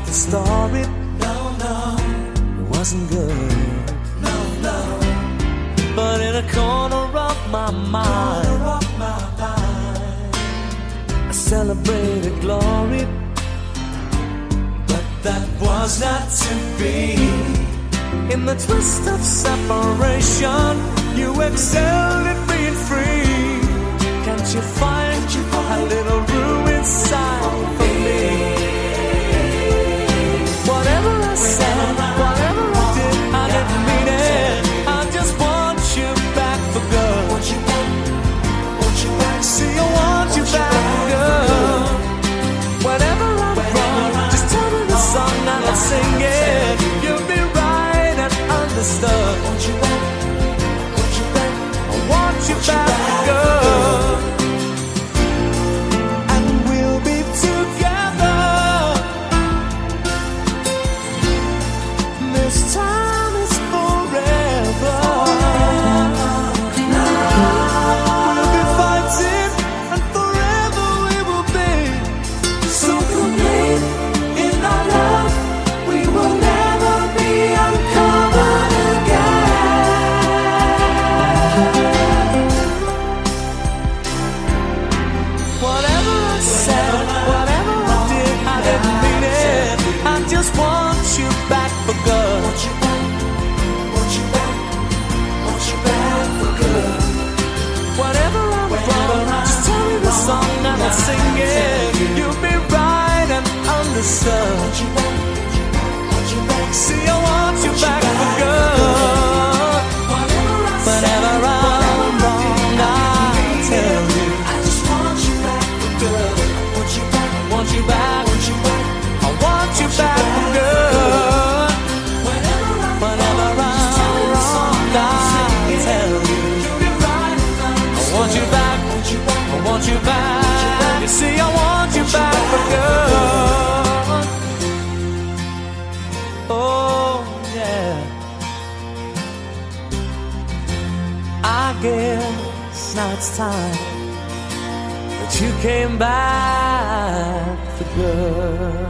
out the story. no, no, It wasn't good, no, no. but in a corner of my mind, Rock my mind, I celebrated glory. That was not to be. In the twist of separation, you excelled at being free. Can't you find a little room inside for me? And understood. Want you time that you came back for good.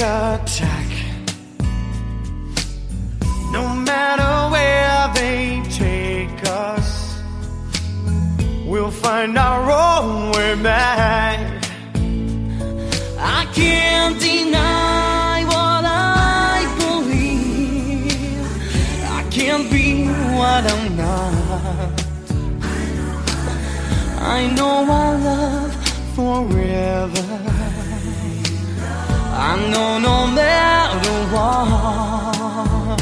we'll find our own way back. I can't deny what I believe. I can't be what I'm not. I know our love forever. I know no matter what.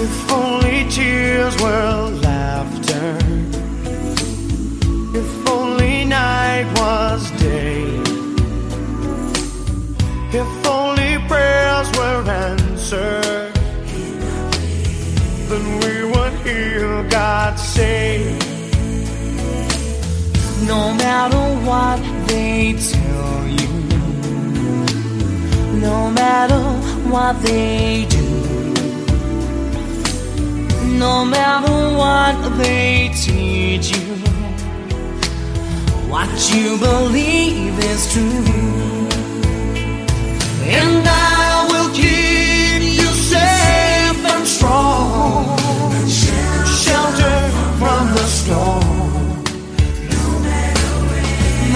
If only tears were laughter. Night was day. If only prayers were answered. Then we would hear God say. No matter what they tell you, no matter what they do. No matter what they teach you, what you believe is true. And I will keep you safe and strong, shelter from the storm.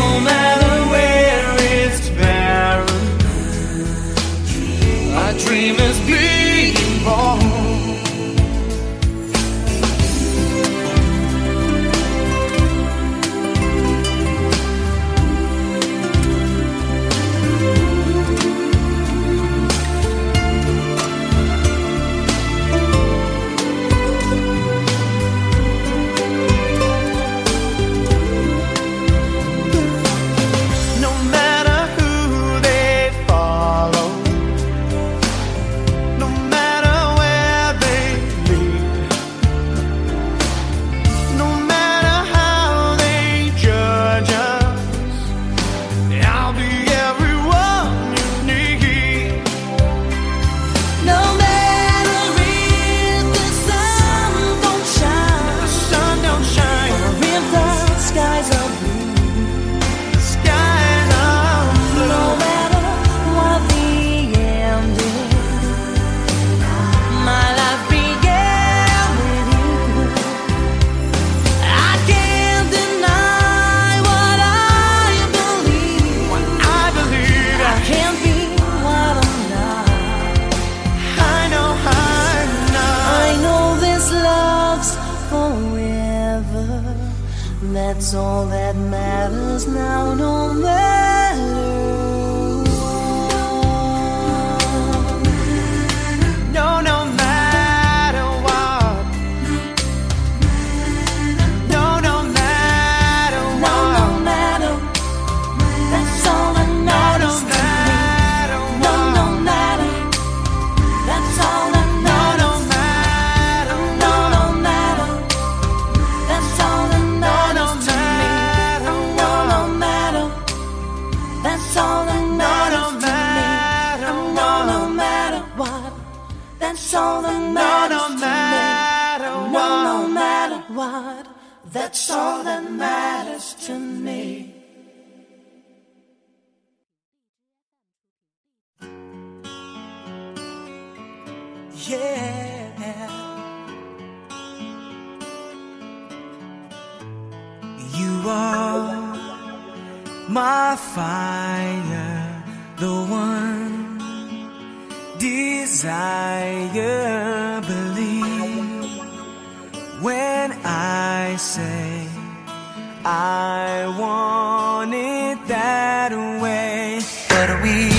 No matter where it's barren, a dream is being born. we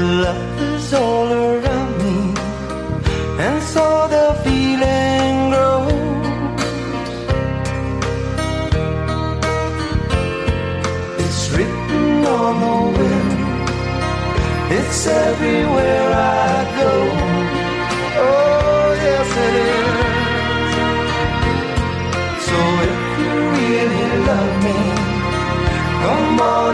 love is all around me, and so the feeling grows. It's written on the wind, it's everywhere I go. Oh, yes, it is. So if you really love me, come on.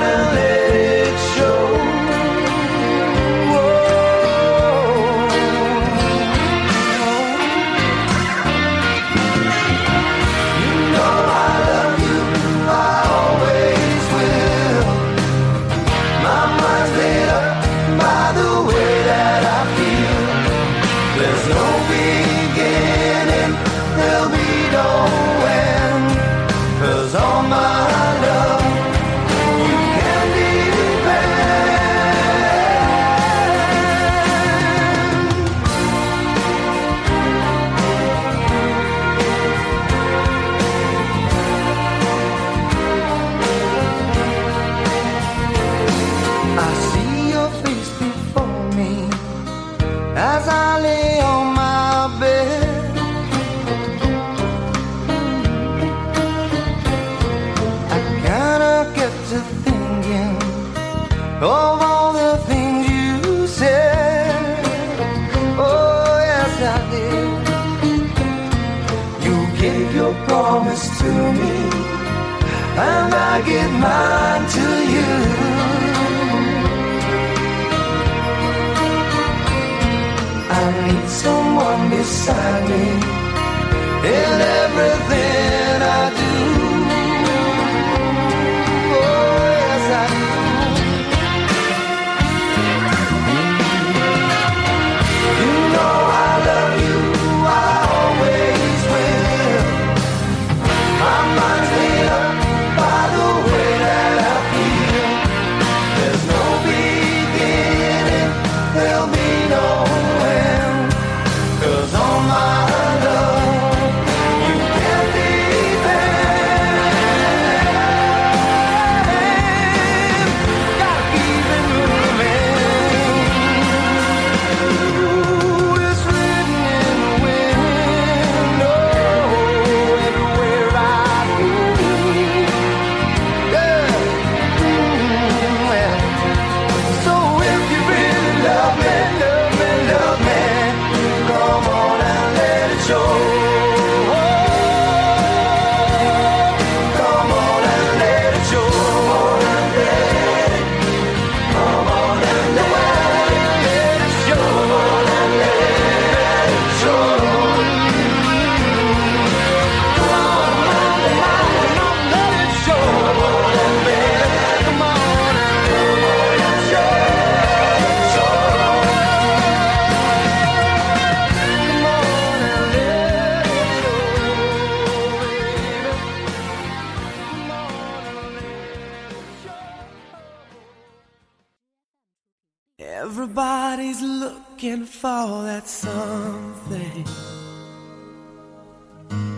Everybody's looking for that something.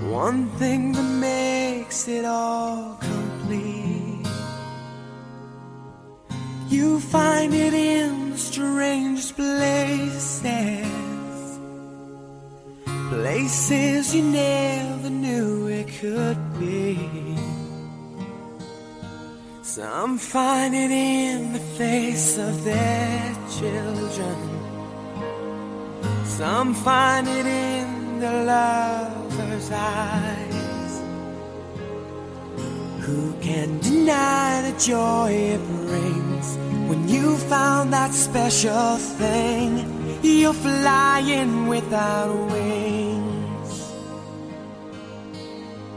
One thing that makes it all complete. You find it in the strangest places. Places you never knew it could be. Some find it in the face of their children. Some find it in the lover's eyes. Who can deny the joy it brings when you found that special thing? You're flying without wings.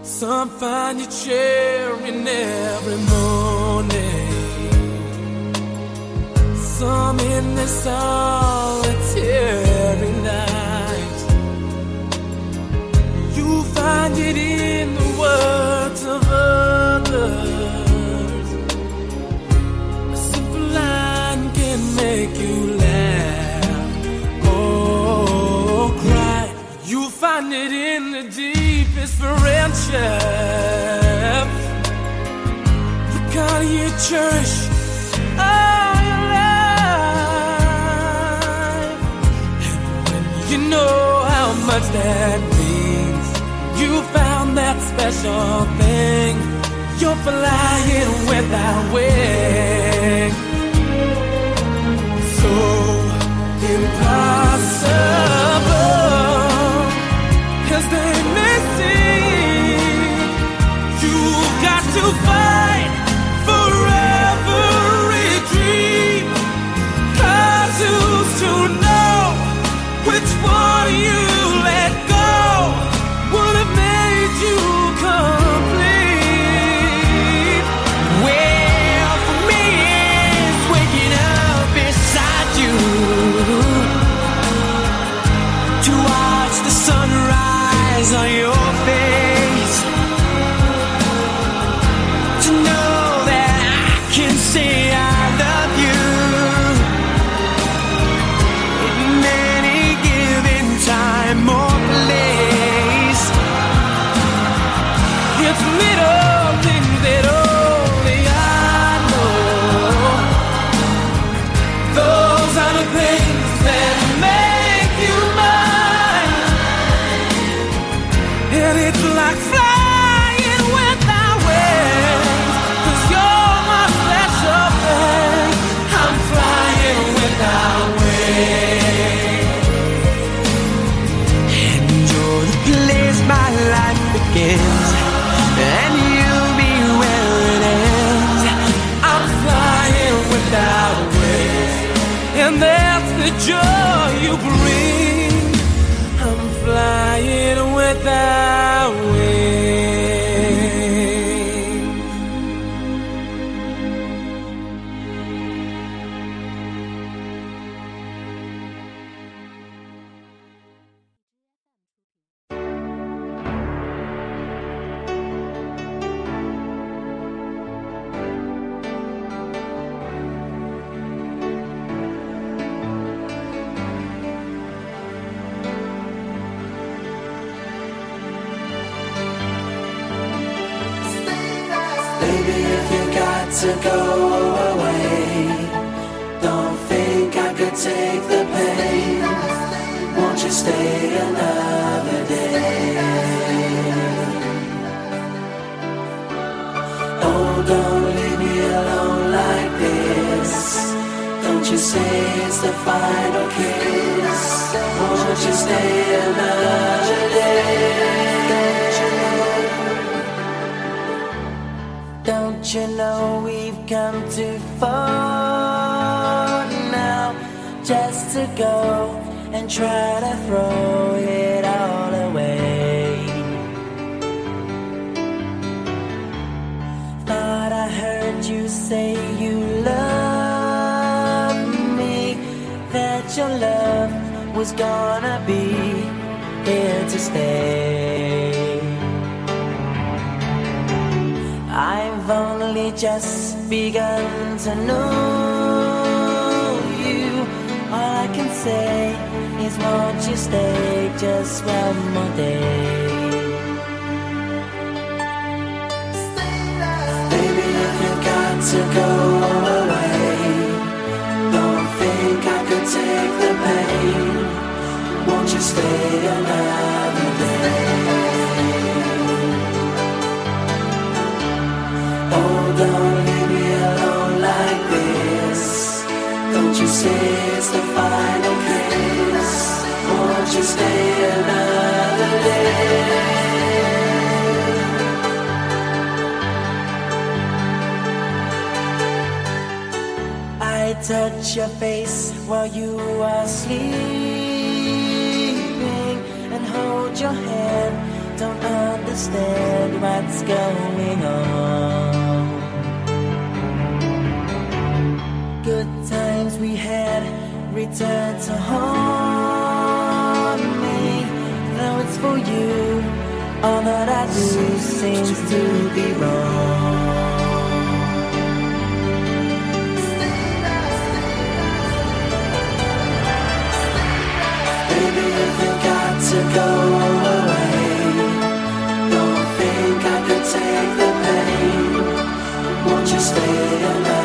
Some find you cheering every morning. Some in the solitary night. You find it in the words of others. A simple line can make you laugh or cry. You find it in the deepest friendship. Kind you cherish all your life. And when you know how much that means, you found that special thing. You're flying without wings. So impossible as they may seem. You've got to fight just to go and try to throw it all away? Thought I heard you say you love me, that your love was gonna be here to stay. I've only just begun to know say is, won't you stay just one more day? Baby, if you got to go away, don't think I could take the pain. Won't you stay another day? Oh, don't leave me alone like this. Don't you say it's the final touch your face while you are sleeping and hold your hand. Don't understand what's going on. Good times we had return to haunt me. For you, all that I do seems to be wrong. Baby, if you got to go away, don't think I could take the pain. Won't you stay another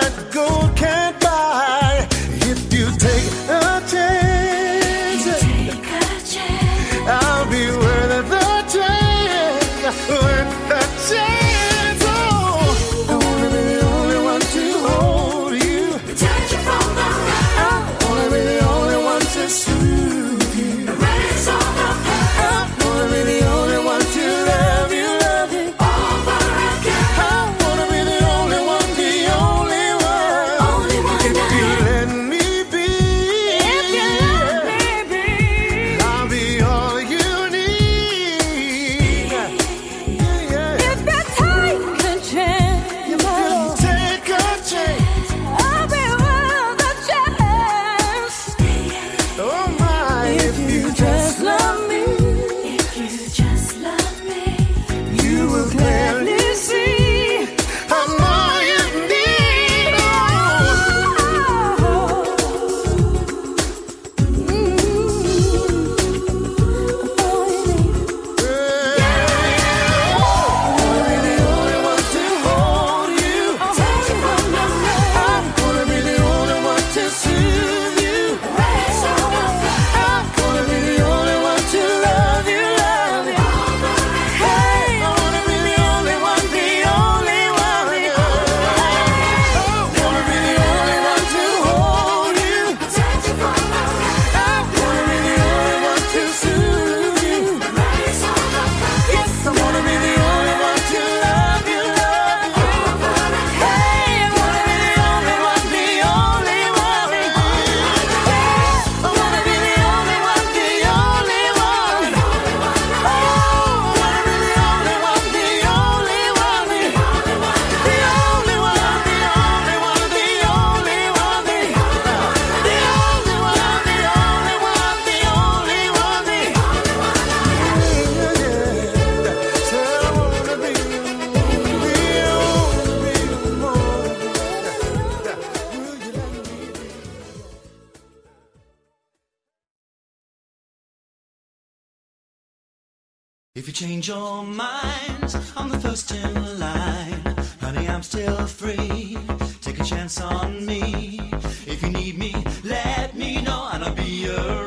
that gold can't If you change your minds, I'm the first in line. Honey, I'm still free. Take a chance on me. If you need me, let me know, and I'll be your.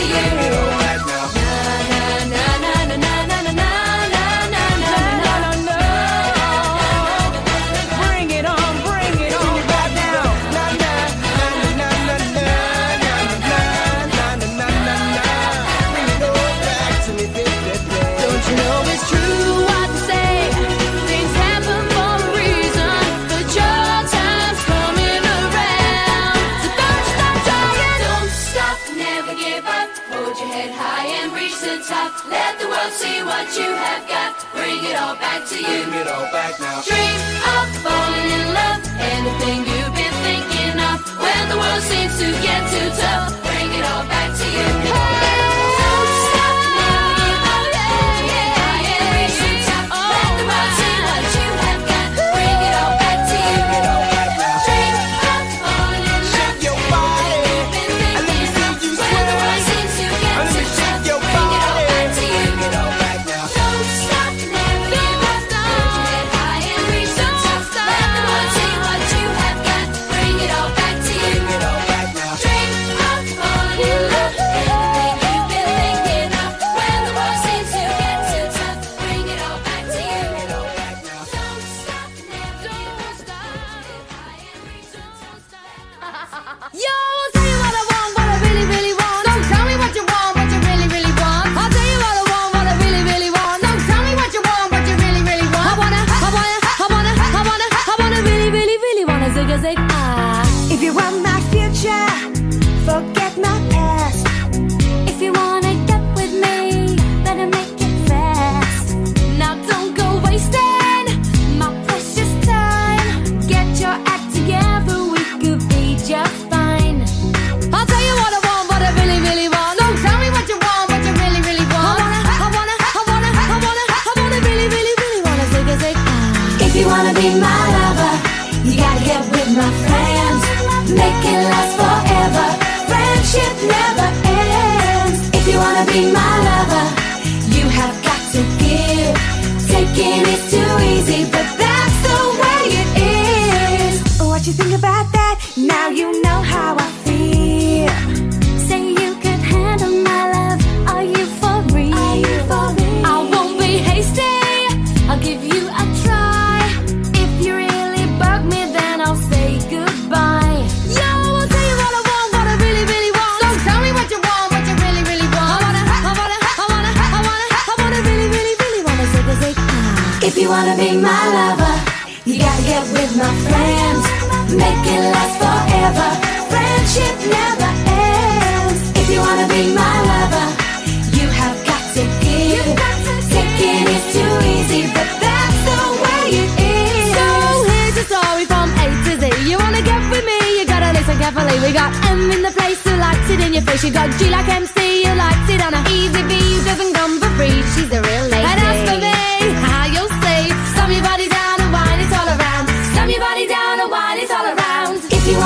cielo. To get too tough,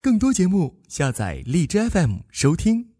更多节目，下载荔枝 FM 收听。